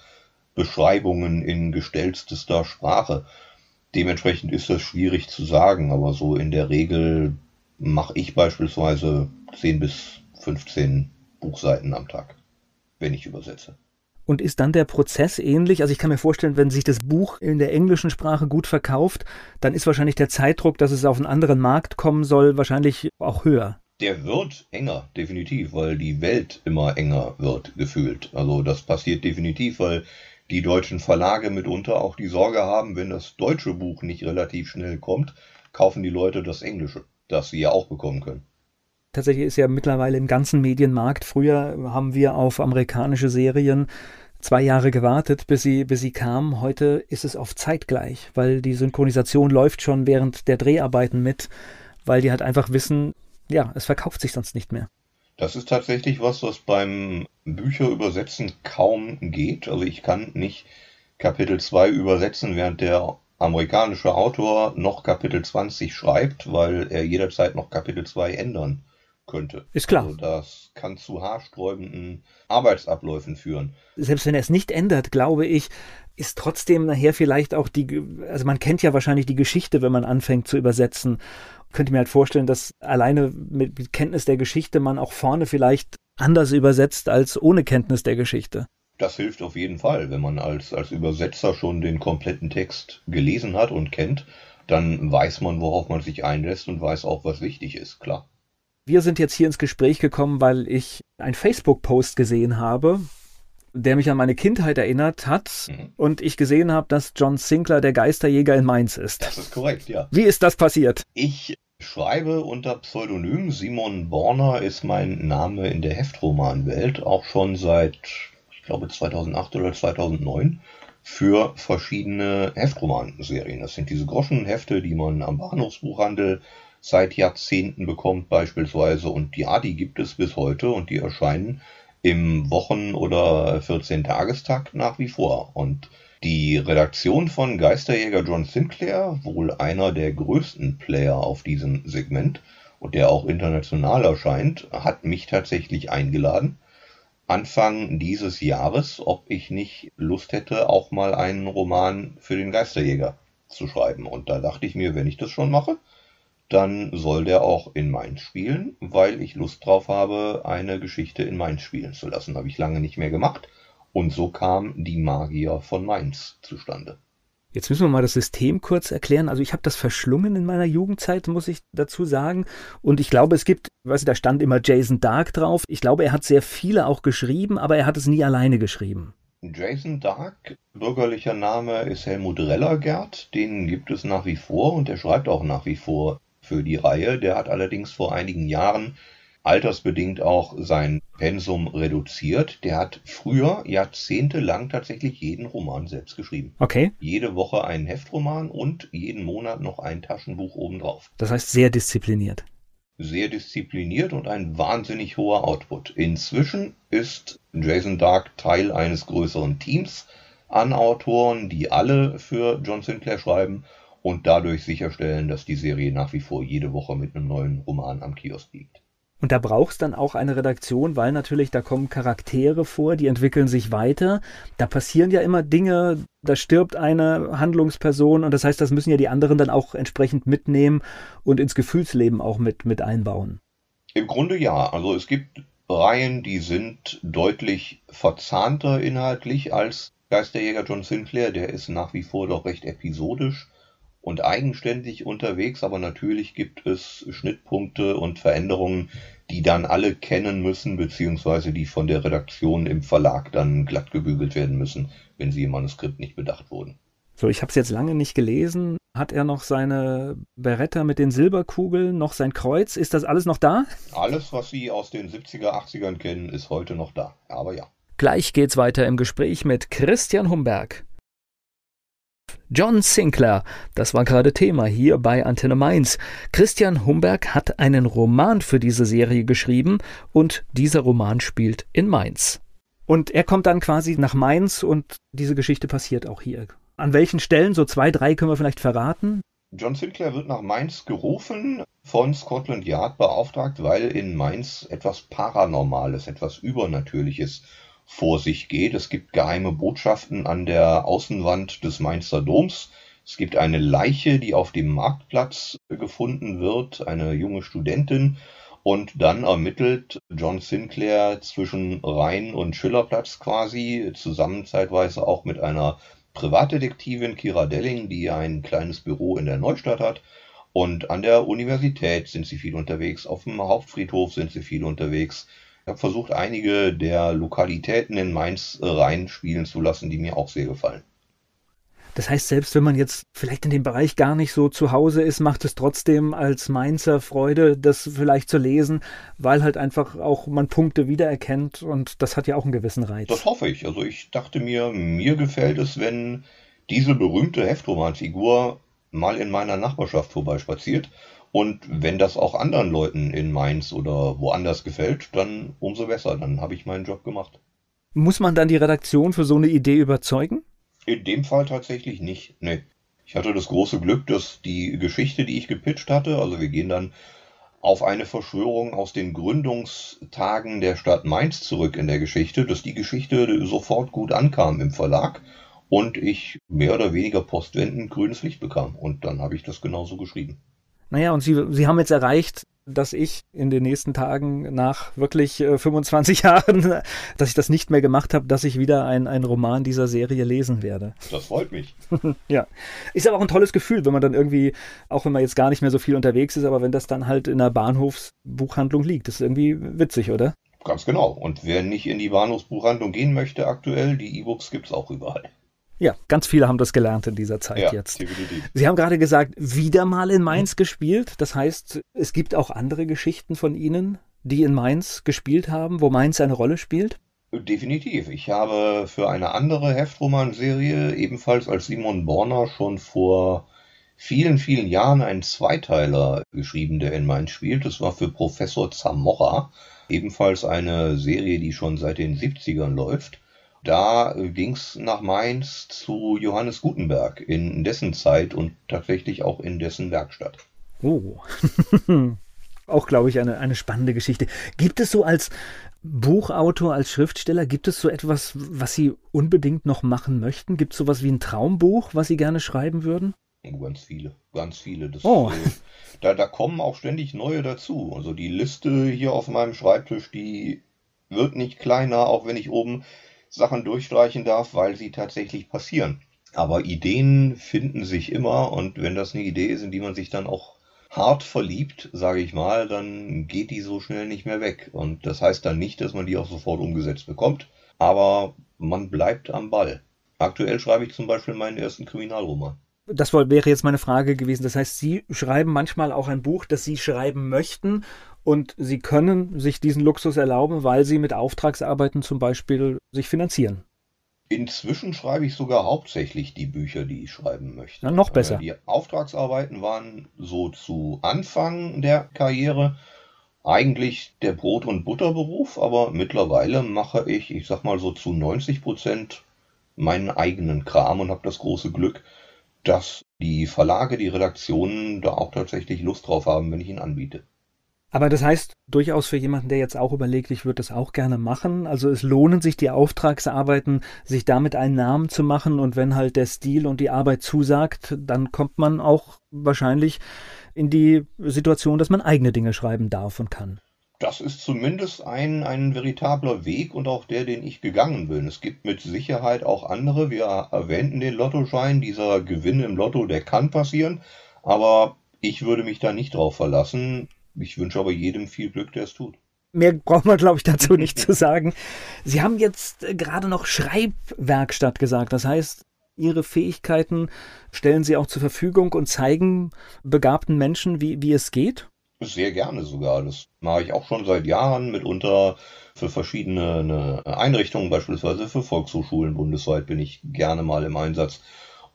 Beschreibungen in gestellstester Sprache. Dementsprechend ist das schwierig zu sagen, aber so in der Regel mache ich beispielsweise 10 bis 15 Buchseiten am Tag, wenn ich übersetze. Und ist dann der Prozess ähnlich? Also ich kann mir vorstellen, wenn sich das Buch in der englischen Sprache gut verkauft, dann ist wahrscheinlich der Zeitdruck, dass es auf einen anderen Markt kommen soll, wahrscheinlich auch höher. Der wird enger, definitiv, weil die Welt immer enger wird, gefühlt. Also das passiert definitiv, weil die deutschen Verlage mitunter auch die Sorge haben, wenn das deutsche Buch nicht relativ schnell kommt, kaufen die Leute das englische das sie ja auch bekommen können. Tatsächlich ist ja mittlerweile im ganzen Medienmarkt, früher haben wir auf amerikanische Serien zwei Jahre gewartet, bis sie, bis sie kam. Heute ist es auf zeitgleich, weil die Synchronisation läuft schon während der Dreharbeiten mit, weil die halt einfach wissen, ja, es verkauft sich sonst nicht mehr. Das ist tatsächlich was, was beim Bücherübersetzen kaum geht. Also ich kann nicht Kapitel 2 übersetzen, während der amerikanische Autor noch Kapitel 20 schreibt, weil er jederzeit noch Kapitel 2 ändern könnte. Ist klar. Also das kann zu haarsträubenden Arbeitsabläufen führen. Selbst wenn er es nicht ändert, glaube ich, ist trotzdem nachher vielleicht auch die, also man kennt ja wahrscheinlich die Geschichte, wenn man anfängt zu übersetzen. Könnte mir halt vorstellen, dass alleine mit Kenntnis der Geschichte man auch vorne vielleicht anders übersetzt als ohne Kenntnis der Geschichte. Das hilft auf jeden Fall, wenn man als, als Übersetzer schon den kompletten Text gelesen hat und kennt, dann weiß man, worauf man sich einlässt und weiß auch, was wichtig ist, klar. Wir sind jetzt hier ins Gespräch gekommen, weil ich einen Facebook-Post gesehen habe, der mich an meine Kindheit erinnert hat mhm. und ich gesehen habe, dass John Sinclair der Geisterjäger in Mainz ist. Das ist korrekt, ja. Wie ist das passiert? Ich schreibe unter Pseudonym. Simon Borner ist mein Name in der Heftromanwelt, auch schon seit glaube 2008 oder 2009. für verschiedene Heftromanserien. Das sind diese Groschenhefte, die man am Bahnhofsbuchhandel seit Jahrzehnten bekommt beispielsweise und ja, die gibt es bis heute und die erscheinen im Wochen- oder 14-Tagestakt nach wie vor. Und die Redaktion von Geisterjäger John Sinclair, wohl einer der größten Player auf diesem Segment und der auch international erscheint, hat mich tatsächlich eingeladen, Anfang dieses Jahres, ob ich nicht Lust hätte, auch mal einen Roman für den Geisterjäger zu schreiben. Und da dachte ich mir, wenn ich das schon mache, dann soll der auch in Mainz spielen, weil ich Lust drauf habe, eine Geschichte in Mainz spielen zu lassen. Habe ich lange nicht mehr gemacht. Und so kam die Magier von Mainz zustande. Jetzt müssen wir mal das System kurz erklären. Also ich habe das verschlungen in meiner Jugendzeit, muss ich dazu sagen. Und ich glaube, es gibt, weißt du, da stand immer Jason Dark drauf. Ich glaube, er hat sehr viele auch geschrieben, aber er hat es nie alleine geschrieben. Jason Dark, bürgerlicher Name ist Helmut Rellergert. Den gibt es nach wie vor und er schreibt auch nach wie vor für die Reihe. Der hat allerdings vor einigen Jahren altersbedingt auch sein Pensum reduziert. Der hat früher jahrzehntelang tatsächlich jeden Roman selbst geschrieben. Okay. Jede Woche einen Heftroman und jeden Monat noch ein Taschenbuch obendrauf. Das heißt sehr diszipliniert. Sehr diszipliniert und ein wahnsinnig hoher Output. Inzwischen ist Jason Dark Teil eines größeren Teams an Autoren, die alle für John Sinclair schreiben und dadurch sicherstellen, dass die Serie nach wie vor jede Woche mit einem neuen Roman am Kiosk liegt. Und da brauchst dann auch eine Redaktion, weil natürlich da kommen Charaktere vor, die entwickeln sich weiter. Da passieren ja immer Dinge, da stirbt eine Handlungsperson und das heißt, das müssen ja die anderen dann auch entsprechend mitnehmen und ins Gefühlsleben auch mit, mit einbauen. Im Grunde ja. Also es gibt Reihen, die sind deutlich verzahnter inhaltlich als Geisterjäger John Sinclair. Der ist nach wie vor doch recht episodisch und eigenständig unterwegs, aber natürlich gibt es Schnittpunkte und Veränderungen, die dann alle kennen müssen, beziehungsweise die von der Redaktion im Verlag dann glatt gebügelt werden müssen, wenn sie im Manuskript nicht bedacht wurden. So, ich habe es jetzt lange nicht gelesen. Hat er noch seine Beretta mit den Silberkugeln, noch sein Kreuz? Ist das alles noch da? Alles, was Sie aus den 70er, 80ern kennen, ist heute noch da. Aber ja. Gleich geht's weiter im Gespräch mit Christian Humberg. John Sinclair, das war gerade Thema hier bei Antenne Mainz. Christian Humberg hat einen Roman für diese Serie geschrieben und dieser Roman spielt in Mainz. Und er kommt dann quasi nach Mainz und diese Geschichte passiert auch hier. An welchen Stellen, so zwei, drei können wir vielleicht verraten? John Sinclair wird nach Mainz gerufen, von Scotland Yard beauftragt, weil in Mainz etwas Paranormales, etwas Übernatürliches vor sich geht. Es gibt geheime Botschaften an der Außenwand des Mainzer Doms. Es gibt eine Leiche, die auf dem Marktplatz gefunden wird, eine junge Studentin. Und dann ermittelt John Sinclair zwischen Rhein und Schillerplatz quasi, zusammen zeitweise auch mit einer Privatdetektivin Kira Delling, die ein kleines Büro in der Neustadt hat. Und an der Universität sind sie viel unterwegs, auf dem Hauptfriedhof sind sie viel unterwegs. Ich habe versucht, einige der Lokalitäten in Mainz äh, reinspielen zu lassen, die mir auch sehr gefallen. Das heißt, selbst wenn man jetzt vielleicht in dem Bereich gar nicht so zu Hause ist, macht es trotzdem als Mainzer Freude, das vielleicht zu lesen, weil halt einfach auch man Punkte wiedererkennt und das hat ja auch einen gewissen Reiz. Das hoffe ich. Also ich dachte mir, mir gefällt es, wenn diese berühmte Heftromanfigur mal in meiner Nachbarschaft vorbeispaziert und wenn das auch anderen Leuten in Mainz oder woanders gefällt, dann umso besser. Dann habe ich meinen Job gemacht. Muss man dann die Redaktion für so eine Idee überzeugen? In dem Fall tatsächlich nicht. Nee. Ich hatte das große Glück, dass die Geschichte, die ich gepitcht hatte, also wir gehen dann auf eine Verschwörung aus den Gründungstagen der Stadt Mainz zurück in der Geschichte, dass die Geschichte sofort gut ankam im Verlag und ich mehr oder weniger postwendend grünes Licht bekam. Und dann habe ich das genauso geschrieben. Naja, und Sie, Sie haben jetzt erreicht, dass ich in den nächsten Tagen nach wirklich äh, 25 Jahren, dass ich das nicht mehr gemacht habe, dass ich wieder einen Roman dieser Serie lesen werde. Das freut mich. ja. Ist aber auch ein tolles Gefühl, wenn man dann irgendwie, auch wenn man jetzt gar nicht mehr so viel unterwegs ist, aber wenn das dann halt in einer Bahnhofsbuchhandlung liegt. Das ist irgendwie witzig, oder? Ganz genau. Und wer nicht in die Bahnhofsbuchhandlung gehen möchte aktuell, die E-Books gibt es auch überall. Ja, ganz viele haben das gelernt in dieser Zeit ja, jetzt. Definitiv. Sie haben gerade gesagt, wieder mal in Mainz mhm. gespielt. Das heißt, es gibt auch andere Geschichten von Ihnen, die in Mainz gespielt haben, wo Mainz eine Rolle spielt? Definitiv. Ich habe für eine andere Heftromanserie ebenfalls als Simon Borner schon vor vielen, vielen Jahren einen Zweiteiler geschrieben, der in Mainz spielt. Das war für Professor Zamora. Ebenfalls eine Serie, die schon seit den 70ern läuft. Da ging es nach Mainz zu Johannes Gutenberg in dessen Zeit und tatsächlich auch in dessen Werkstatt. Oh. auch, glaube ich, eine, eine spannende Geschichte. Gibt es so als Buchautor, als Schriftsteller, gibt es so etwas, was Sie unbedingt noch machen möchten? Gibt es sowas wie ein Traumbuch, was Sie gerne schreiben würden? Oh, ganz viele, ganz viele. Das, oh. Äh, da, da kommen auch ständig neue dazu. Also die Liste hier auf meinem Schreibtisch, die wird nicht kleiner, auch wenn ich oben Sachen durchstreichen darf, weil sie tatsächlich passieren. Aber Ideen finden sich immer und wenn das eine Idee ist, in die man sich dann auch hart verliebt, sage ich mal, dann geht die so schnell nicht mehr weg. Und das heißt dann nicht, dass man die auch sofort umgesetzt bekommt, aber man bleibt am Ball. Aktuell schreibe ich zum Beispiel meinen ersten Kriminalroman. Das wäre jetzt meine Frage gewesen. Das heißt, Sie schreiben manchmal auch ein Buch, das Sie schreiben möchten und Sie können sich diesen Luxus erlauben, weil Sie mit Auftragsarbeiten zum Beispiel sich finanzieren. Inzwischen schreibe ich sogar hauptsächlich die Bücher, die ich schreiben möchte. Na, noch besser. Die Auftragsarbeiten waren so zu Anfang der Karriere eigentlich der Brot- und Butterberuf, aber mittlerweile mache ich, ich sag mal so zu 90 Prozent meinen eigenen Kram und habe das große Glück, dass die Verlage, die Redaktionen da auch tatsächlich Lust drauf haben, wenn ich ihn anbiete. Aber das heißt durchaus für jemanden, der jetzt auch überlegt, ich würde das auch gerne machen. Also es lohnen sich die Auftragsarbeiten, sich damit einen Namen zu machen. Und wenn halt der Stil und die Arbeit zusagt, dann kommt man auch wahrscheinlich in die Situation, dass man eigene Dinge schreiben darf und kann. Das ist zumindest ein, ein veritabler Weg und auch der, den ich gegangen bin. Es gibt mit Sicherheit auch andere. Wir erwähnten den Lottoschein. Dieser Gewinn im Lotto, der kann passieren. Aber ich würde mich da nicht drauf verlassen. Ich wünsche aber jedem viel Glück, der es tut. Mehr braucht man, glaube ich, dazu nicht zu sagen. Sie haben jetzt äh, gerade noch Schreibwerkstatt gesagt. Das heißt, Ihre Fähigkeiten stellen Sie auch zur Verfügung und zeigen begabten Menschen, wie, wie es geht? Sehr gerne sogar. Das mache ich auch schon seit Jahren, mitunter für verschiedene ne, Einrichtungen, beispielsweise für Volkshochschulen bundesweit bin ich gerne mal im Einsatz.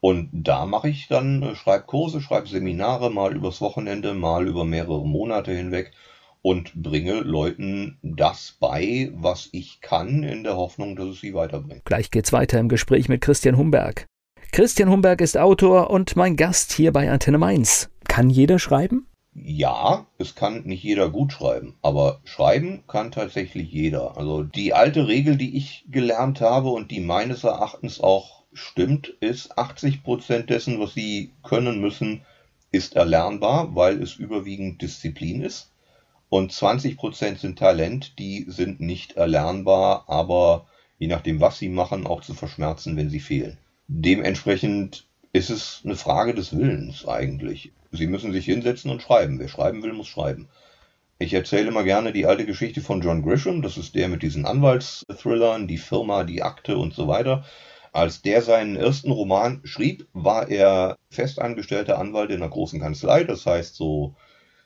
Und da mache ich dann äh, Schreibkurse, Schreibseminare, mal übers Wochenende, mal über mehrere Monate hinweg und bringe Leuten das bei, was ich kann, in der Hoffnung, dass es sie weiterbringt. Gleich geht's weiter im Gespräch mit Christian Humberg. Christian Humberg ist Autor und mein Gast hier bei Antenne Mainz. Kann jeder schreiben? Ja, es kann nicht jeder gut schreiben, aber schreiben kann tatsächlich jeder. Also die alte Regel, die ich gelernt habe und die meines Erachtens auch stimmt, ist 80 Prozent dessen, was sie können müssen, ist erlernbar, weil es überwiegend Disziplin ist. Und 20 Prozent sind Talent, die sind nicht erlernbar, aber je nachdem, was sie machen, auch zu verschmerzen, wenn sie fehlen. Dementsprechend ist es eine Frage des Willens eigentlich. Sie müssen sich hinsetzen und schreiben. Wer schreiben will, muss schreiben. Ich erzähle immer gerne die alte Geschichte von John Grisham. Das ist der mit diesen Anwaltsthrillern, die Firma, die Akte und so weiter. Als der seinen ersten Roman schrieb, war er festangestellter Anwalt in einer großen Kanzlei, das heißt so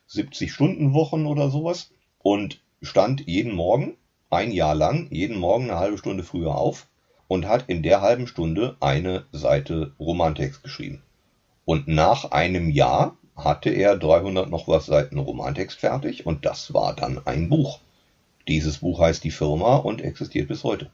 70 Stunden Wochen oder sowas und stand jeden Morgen, ein Jahr lang, jeden Morgen eine halbe Stunde früher auf und hat in der halben Stunde eine Seite Romantext geschrieben. Und nach einem Jahr hatte er 300 noch was Seiten Romantext fertig und das war dann ein Buch. Dieses Buch heißt Die Firma und existiert bis heute.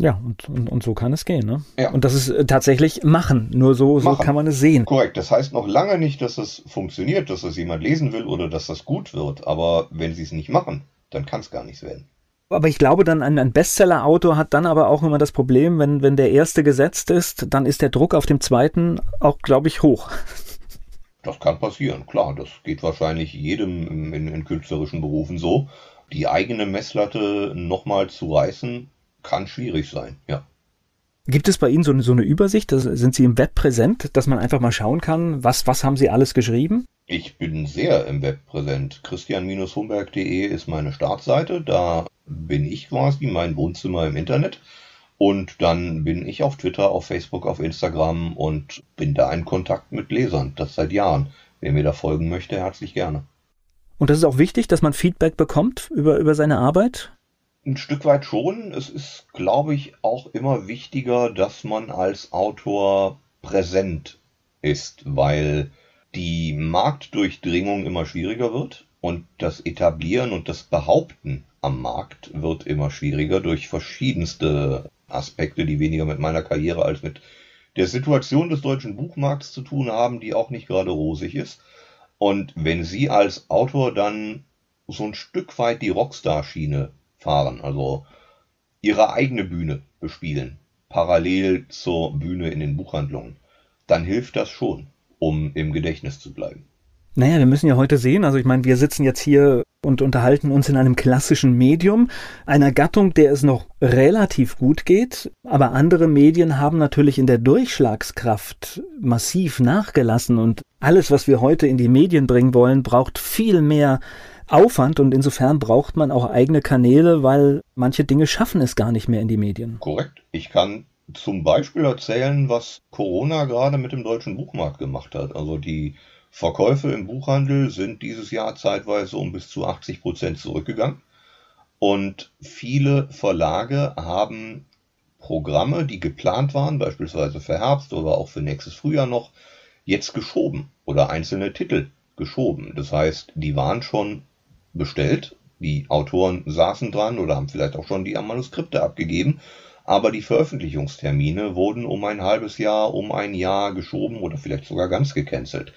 Ja, und, und, und so kann es gehen. Ne? Ja. Und das ist äh, tatsächlich machen. Nur so, so kann man es sehen. Korrekt. Das heißt noch lange nicht, dass es funktioniert, dass es jemand lesen will oder dass das gut wird. Aber wenn sie es nicht machen, dann kann es gar nichts werden. Aber ich glaube, dann ein, ein Bestseller-Autor hat dann aber auch immer das Problem, wenn, wenn der erste gesetzt ist, dann ist der Druck auf dem zweiten auch, glaube ich, hoch. Das kann passieren, klar. Das geht wahrscheinlich jedem in, in künstlerischen Berufen so. Die eigene Messlatte nochmal zu reißen, kann schwierig sein, ja. Gibt es bei Ihnen so eine, so eine Übersicht? Das, sind Sie im Web präsent, dass man einfach mal schauen kann, was, was haben Sie alles geschrieben? Ich bin sehr im Web präsent. Christian-Humberg.de ist meine Startseite. Da bin ich quasi mein Wohnzimmer im Internet. Und dann bin ich auf Twitter, auf Facebook, auf Instagram und bin da in Kontakt mit Lesern. Das seit Jahren. Wer mir da folgen möchte, herzlich gerne. Und das ist auch wichtig, dass man Feedback bekommt über, über seine Arbeit? Ein Stück weit schon. Es ist, glaube ich, auch immer wichtiger, dass man als Autor präsent ist, weil die Marktdurchdringung immer schwieriger wird und das Etablieren und das Behaupten am Markt wird immer schwieriger durch verschiedenste Aspekte, die weniger mit meiner Karriere als mit der Situation des deutschen Buchmarkts zu tun haben, die auch nicht gerade rosig ist. Und wenn Sie als Autor dann so ein Stück weit die Rockstar-Schiene fahren, also Ihre eigene Bühne bespielen, parallel zur Bühne in den Buchhandlungen, dann hilft das schon, um im Gedächtnis zu bleiben. Naja, wir müssen ja heute sehen, also ich meine, wir sitzen jetzt hier und unterhalten uns in einem klassischen Medium, einer Gattung, der es noch relativ gut geht, aber andere Medien haben natürlich in der Durchschlagskraft massiv nachgelassen. Und alles, was wir heute in die Medien bringen wollen, braucht viel mehr Aufwand und insofern braucht man auch eigene Kanäle, weil manche Dinge schaffen es gar nicht mehr in die Medien. Korrekt. Ich kann zum Beispiel erzählen, was Corona gerade mit dem deutschen Buchmarkt gemacht hat. Also die Verkäufe im Buchhandel sind dieses Jahr zeitweise um bis zu 80 Prozent zurückgegangen. Und viele Verlage haben Programme, die geplant waren, beispielsweise für Herbst oder auch für nächstes Frühjahr noch, jetzt geschoben oder einzelne Titel geschoben. Das heißt, die waren schon bestellt, die Autoren saßen dran oder haben vielleicht auch schon die Manuskripte abgegeben, aber die Veröffentlichungstermine wurden um ein halbes Jahr, um ein Jahr geschoben oder vielleicht sogar ganz gecancelt.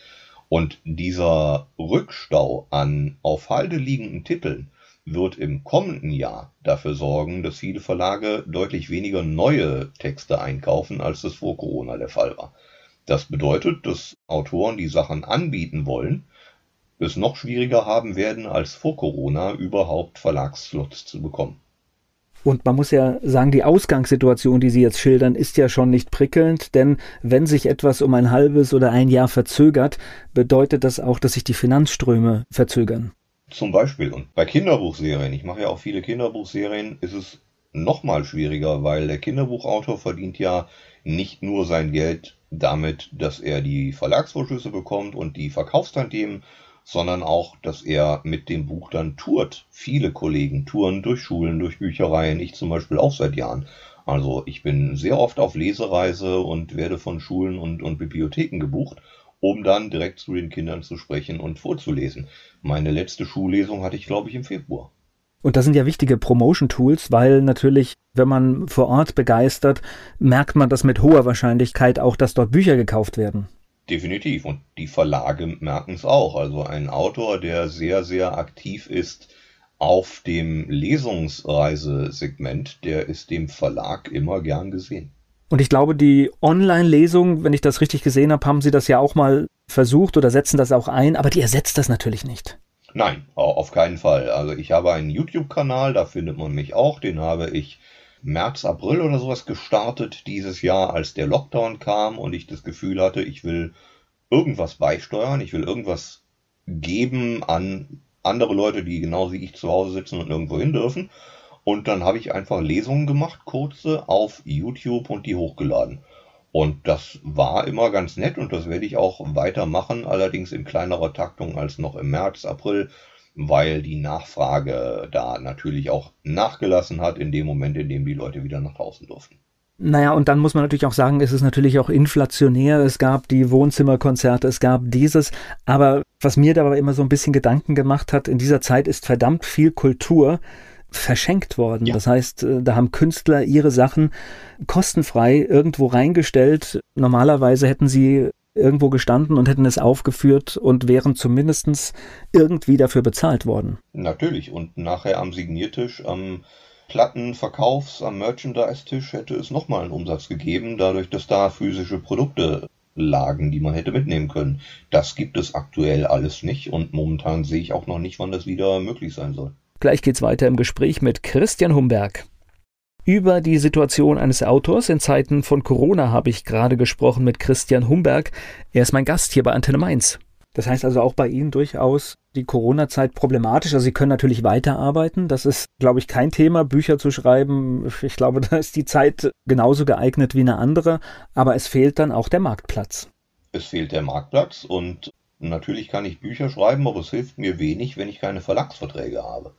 Und dieser Rückstau an auf Halde liegenden Titeln wird im kommenden Jahr dafür sorgen, dass viele Verlage deutlich weniger neue Texte einkaufen, als das vor Corona der Fall war. Das bedeutet, dass Autoren, die Sachen anbieten wollen, es noch schwieriger haben werden, als vor Corona überhaupt Verlagsslots zu bekommen. Und man muss ja sagen, die Ausgangssituation, die Sie jetzt schildern, ist ja schon nicht prickelnd, denn wenn sich etwas um ein halbes oder ein Jahr verzögert, bedeutet das auch, dass sich die Finanzströme verzögern. Zum Beispiel. Und bei Kinderbuchserien, ich mache ja auch viele Kinderbuchserien, ist es nochmal schwieriger, weil der Kinderbuchautor verdient ja nicht nur sein Geld damit, dass er die Verlagsvorschüsse bekommt und die Verkaufstantiemen, sondern auch, dass er mit dem Buch dann tourt. Viele Kollegen touren durch Schulen, durch Büchereien, ich zum Beispiel auch seit Jahren. Also ich bin sehr oft auf Lesereise und werde von Schulen und, und Bibliotheken gebucht, um dann direkt zu den Kindern zu sprechen und vorzulesen. Meine letzte Schullesung hatte ich, glaube ich, im Februar. Und das sind ja wichtige Promotion-Tools, weil natürlich, wenn man vor Ort begeistert, merkt man das mit hoher Wahrscheinlichkeit auch, dass dort Bücher gekauft werden. Definitiv. Und die Verlage merken es auch. Also ein Autor, der sehr, sehr aktiv ist auf dem Lesungsreisesegment, der ist dem Verlag immer gern gesehen. Und ich glaube, die Online-Lesung, wenn ich das richtig gesehen habe, haben Sie das ja auch mal versucht oder setzen das auch ein, aber die ersetzt das natürlich nicht. Nein, auf keinen Fall. Also ich habe einen YouTube-Kanal, da findet man mich auch, den habe ich März, April oder sowas gestartet dieses Jahr, als der Lockdown kam und ich das Gefühl hatte, ich will irgendwas beisteuern, ich will irgendwas geben an andere Leute, die genau wie ich zu Hause sitzen und irgendwo hin dürfen. Und dann habe ich einfach Lesungen gemacht, kurze, auf YouTube und die hochgeladen. Und das war immer ganz nett und das werde ich auch weitermachen, allerdings in kleinerer Taktung als noch im März, April weil die Nachfrage da natürlich auch nachgelassen hat in dem Moment, in dem die Leute wieder nach draußen durften. Naja, und dann muss man natürlich auch sagen, es ist natürlich auch inflationär. Es gab die Wohnzimmerkonzerte, es gab dieses. Aber was mir dabei immer so ein bisschen Gedanken gemacht hat, in dieser Zeit ist verdammt viel Kultur verschenkt worden. Ja. Das heißt, äh, da haben Künstler ihre Sachen kostenfrei irgendwo reingestellt. Normalerweise hätten sie irgendwo gestanden und hätten es aufgeführt und wären zumindest irgendwie dafür bezahlt worden. Natürlich. Und nachher am Signiertisch, am Plattenverkaufs-, am Merchandise-Tisch hätte es nochmal einen Umsatz gegeben, dadurch, dass da physische Produkte lagen, die man hätte mitnehmen können. Das gibt es aktuell alles nicht und momentan sehe ich auch noch nicht, wann das wieder möglich sein soll. Gleich geht's weiter im Gespräch mit Christian Humberg. Über die Situation eines Autors in Zeiten von Corona habe ich gerade gesprochen mit Christian Humberg. Er ist mein Gast hier bei Antenne Mainz. Das heißt also auch bei Ihnen durchaus die Corona-Zeit problematisch. Also Sie können natürlich weiterarbeiten. Das ist, glaube ich, kein Thema, Bücher zu schreiben. Ich glaube, da ist die Zeit genauso geeignet wie eine andere. Aber es fehlt dann auch der Marktplatz. Es fehlt der Marktplatz und natürlich kann ich Bücher schreiben, aber es hilft mir wenig, wenn ich keine Verlagsverträge habe.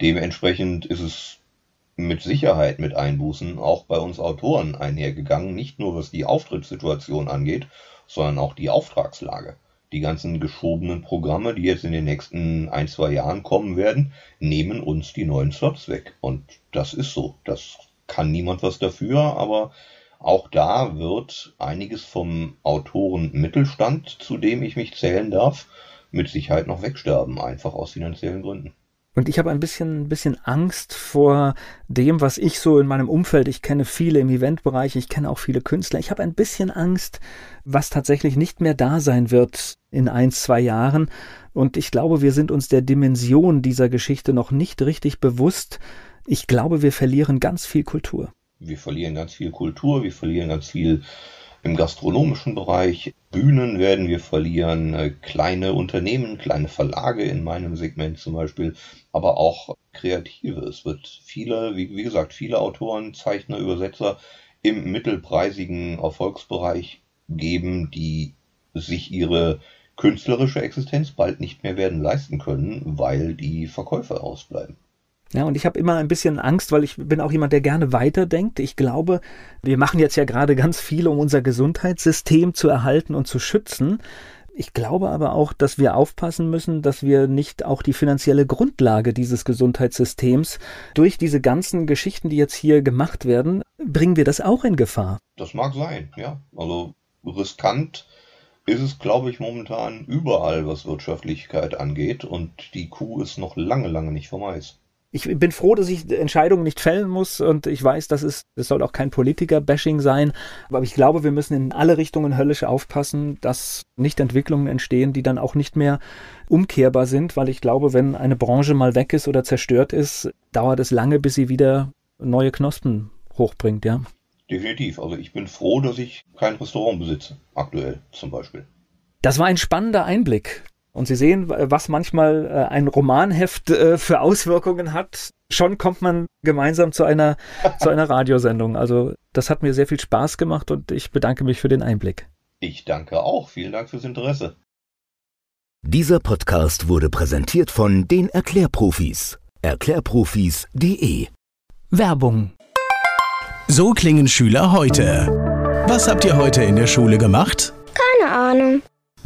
Dementsprechend ist es mit Sicherheit mit Einbußen auch bei uns Autoren einhergegangen, nicht nur was die Auftrittssituation angeht, sondern auch die Auftragslage. Die ganzen geschobenen Programme, die jetzt in den nächsten ein, zwei Jahren kommen werden, nehmen uns die neuen Slots weg. Und das ist so. Das kann niemand was dafür, aber auch da wird einiges vom Autoren Mittelstand, zu dem ich mich zählen darf, mit Sicherheit noch wegsterben, einfach aus finanziellen Gründen. Und ich habe ein bisschen, bisschen Angst vor dem, was ich so in meinem Umfeld, ich kenne viele im Eventbereich, ich kenne auch viele Künstler. Ich habe ein bisschen Angst, was tatsächlich nicht mehr da sein wird in ein, zwei Jahren. Und ich glaube, wir sind uns der Dimension dieser Geschichte noch nicht richtig bewusst. Ich glaube, wir verlieren ganz viel Kultur. Wir verlieren ganz viel Kultur, wir verlieren ganz viel im gastronomischen Bereich. Bühnen werden wir verlieren, äh, kleine Unternehmen, kleine Verlage in meinem Segment zum Beispiel, aber auch Kreative. Es wird viele, wie, wie gesagt, viele Autoren, Zeichner, Übersetzer im mittelpreisigen Erfolgsbereich geben, die sich ihre künstlerische Existenz bald nicht mehr werden leisten können, weil die Verkäufe ausbleiben. Ja, und ich habe immer ein bisschen Angst, weil ich bin auch jemand, der gerne weiterdenkt. Ich glaube, wir machen jetzt ja gerade ganz viel, um unser Gesundheitssystem zu erhalten und zu schützen. Ich glaube aber auch, dass wir aufpassen müssen, dass wir nicht auch die finanzielle Grundlage dieses Gesundheitssystems durch diese ganzen Geschichten, die jetzt hier gemacht werden, bringen wir das auch in Gefahr. Das mag sein, ja. Also riskant ist es, glaube ich, momentan überall, was Wirtschaftlichkeit angeht. Und die Kuh ist noch lange, lange nicht vom Eis ich bin froh, dass ich Entscheidungen nicht fällen muss und ich weiß, dass es, es soll auch kein Politiker-Bashing sein, aber ich glaube, wir müssen in alle Richtungen höllisch aufpassen, dass nicht Entwicklungen entstehen, die dann auch nicht mehr umkehrbar sind, weil ich glaube, wenn eine Branche mal weg ist oder zerstört ist, dauert es lange, bis sie wieder neue Knospen hochbringt, ja. Definitiv. Also ich bin froh, dass ich kein Restaurant besitze, aktuell zum Beispiel. Das war ein spannender Einblick. Und Sie sehen, was manchmal äh, ein Romanheft äh, für Auswirkungen hat. Schon kommt man gemeinsam zu einer, zu einer Radiosendung. Also das hat mir sehr viel Spaß gemacht und ich bedanke mich für den Einblick. Ich danke auch. Vielen Dank fürs Interesse. Dieser Podcast wurde präsentiert von den Erklärprofis. Erklärprofis.de Werbung. So klingen Schüler heute. Was habt ihr heute in der Schule gemacht? Keine Ahnung.